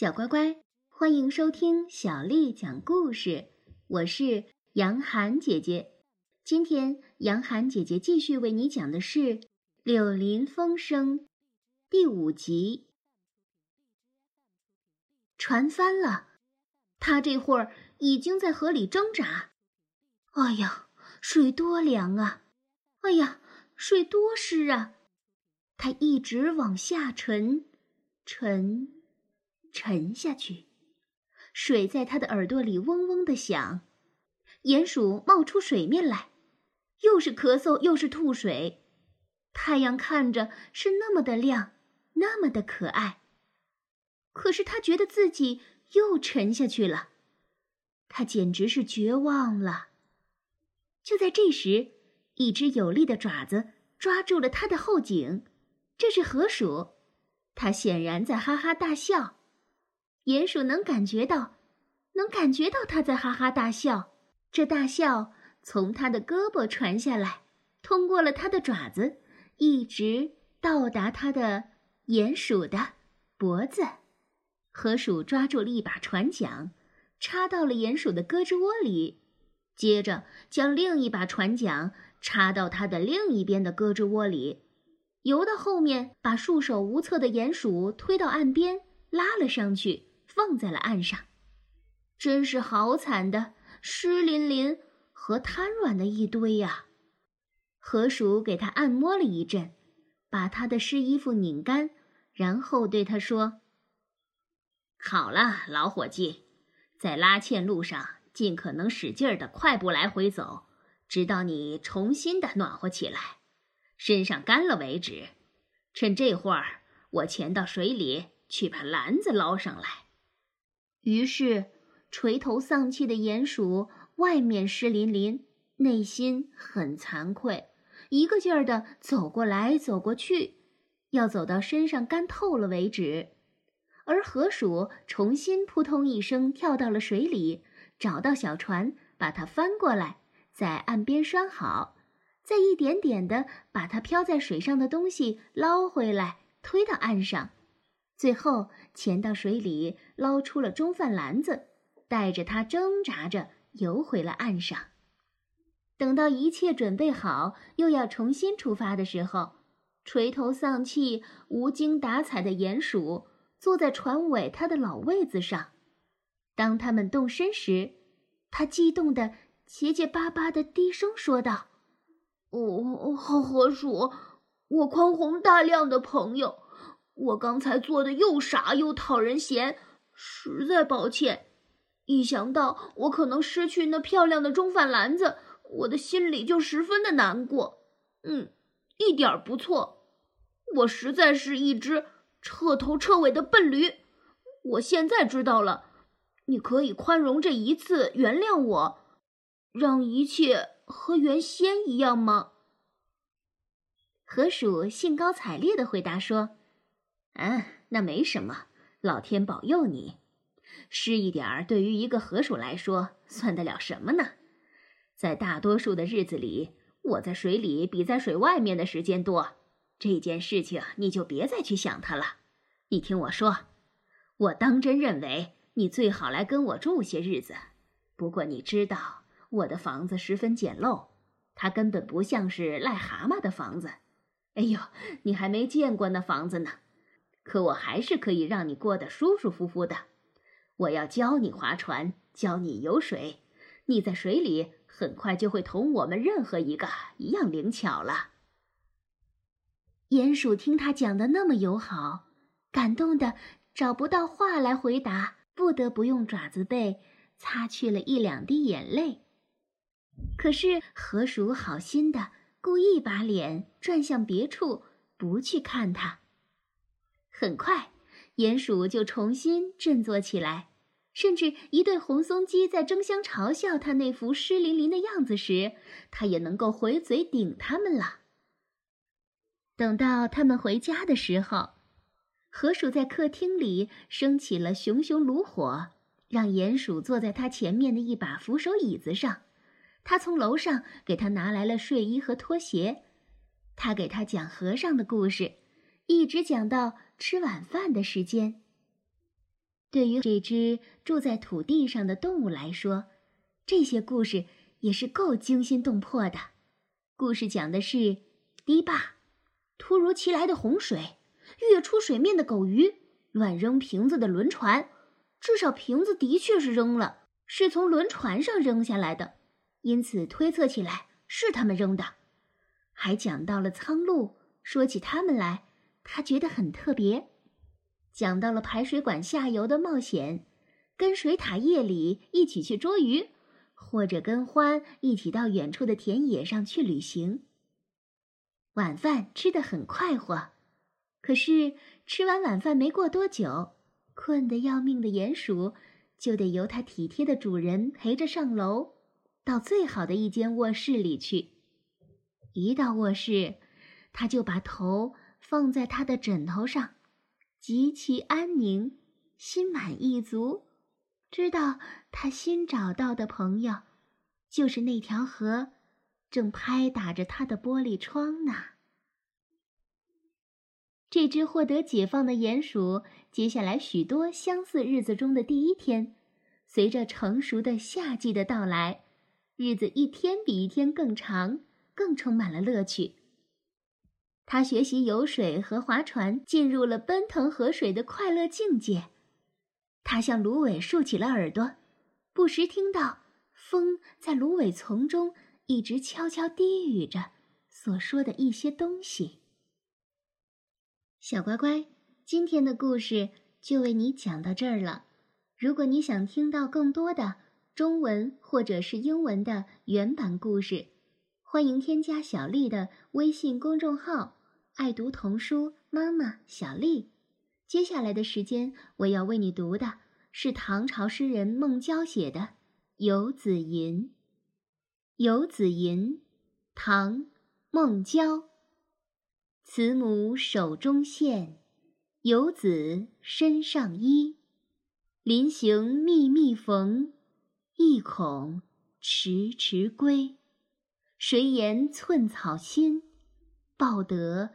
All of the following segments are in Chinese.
小乖乖，欢迎收听小丽讲故事。我是杨涵姐姐。今天，杨涵姐姐继续为你讲的是《柳林风声》第五集。船翻了，他这会儿已经在河里挣扎。哎呀，水多凉啊！哎呀，水多湿啊！他一直往下沉，沉。沉下去，水在他的耳朵里嗡嗡的响，鼹鼠冒出水面来，又是咳嗽又是吐水。太阳看着是那么的亮，那么的可爱，可是他觉得自己又沉下去了，他简直是绝望了。就在这时，一只有力的爪子抓住了他的后颈，这是河鼠，它显然在哈哈大笑。鼹鼠能感觉到，能感觉到它在哈哈大笑。这大笑从它的胳膊传下来，通过了它的爪子，一直到达它的鼹鼠的脖子。河鼠抓住了一把船桨，插到了鼹鼠的胳肢窝里，接着将另一把船桨插到它的另一边的胳肢窝里，游到后面，把束手无策的鼹鼠推到岸边，拉了上去。放在了岸上，真是好惨的，湿淋淋和瘫软的一堆呀！河鼠给他按摩了一阵，把他的湿衣服拧干，然后对他说：“好了，老伙计，在拉纤路上尽可能使劲儿的快步来回走，直到你重新的暖和起来，身上干了为止。趁这会儿，我潜到水里去把篮子捞上来。”于是，垂头丧气的鼹鼠外面湿淋淋，内心很惭愧，一个劲儿的走过来走过去，要走到身上干透了为止。而河鼠重新扑通一声跳到了水里，找到小船，把它翻过来，在岸边拴好，再一点点的把它漂在水上的东西捞回来，推到岸上。最后潜到水里，捞出了中饭篮子，带着它挣扎着游回了岸上。等到一切准备好，又要重新出发的时候，垂头丧气、无精打采的鼹鼠坐在船尾他的老位子上。当他们动身时，他激动的结结巴巴的低声说道：“哦，好河鼠，我宽宏大量的朋友。”我刚才做的又傻又讨人嫌，实在抱歉。一想到我可能失去那漂亮的中饭篮子，我的心里就十分的难过。嗯，一点不错。我实在是一只彻头彻尾的笨驴。我现在知道了，你可以宽容这一次，原谅我，让一切和原先一样吗？河鼠兴高采烈的回答说。嗯，那没什么，老天保佑你。湿一点儿，对于一个河鼠来说，算得了什么呢？在大多数的日子里，我在水里比在水外面的时间多。这件事情你就别再去想它了。你听我说，我当真认为你最好来跟我住些日子。不过你知道，我的房子十分简陋，它根本不像是癞蛤蟆的房子。哎呦，你还没见过那房子呢。可我还是可以让你过得舒舒服服的。我要教你划船，教你游水，你在水里很快就会同我们任何一个一样灵巧了。鼹鼠听他讲的那么友好，感动的找不到话来回答，不得不用爪子背擦去了一两滴眼泪。可是河鼠好心的故意把脸转向别处，不去看他。很快，鼹鼠就重新振作起来，甚至一对红松鸡在争相嘲笑它那副湿淋淋的样子时，它也能够回嘴顶他们了。等到他们回家的时候，河鼠在客厅里升起了熊熊炉火，让鼹鼠坐在他前面的一把扶手椅子上。他从楼上给他拿来了睡衣和拖鞋，他给他讲和尚的故事，一直讲到。吃晚饭的时间。对于这只住在土地上的动物来说，这些故事也是够惊心动魄的。故事讲的是堤坝、突如其来的洪水、跃出水面的狗鱼、乱扔瓶子的轮船。至少瓶子的确是扔了，是从轮船上扔下来的，因此推测起来是他们扔的。还讲到了苍鹭，说起他们来，他觉得很特别。讲到了排水管下游的冒险，跟水獭夜里一起去捉鱼，或者跟欢一起到远处的田野上去旅行。晚饭吃得很快活，可是吃完晚饭没过多久，困得要命的鼹鼠就得由它体贴的主人陪着上楼，到最好的一间卧室里去。一到卧室，他就把头放在他的枕头上。极其安宁，心满意足，知道他新找到的朋友，就是那条河，正拍打着他的玻璃窗呢。这只获得解放的鼹鼠，接下来许多相似日子中的第一天，随着成熟的夏季的到来，日子一天比一天更长，更充满了乐趣。他学习游水和划船，进入了奔腾河水的快乐境界。他向芦苇竖起了耳朵，不时听到风在芦苇丛中一直悄悄低语着所说的一些东西。小乖乖，今天的故事就为你讲到这儿了。如果你想听到更多的中文或者是英文的原版故事，欢迎添加小丽的微信公众号。爱读童书，妈妈小丽。接下来的时间，我要为你读的是唐朝诗人孟郊写的《游子吟》。《游子吟》，唐·孟郊。慈母手中线，游子身上衣。临行密密缝，意恐迟迟归。谁言寸草心，报得。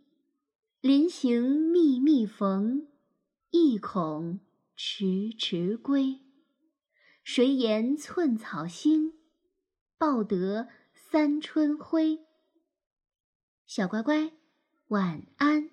临行密密缝，意恐迟迟归。谁言寸草心，报得三春晖。小乖乖，晚安。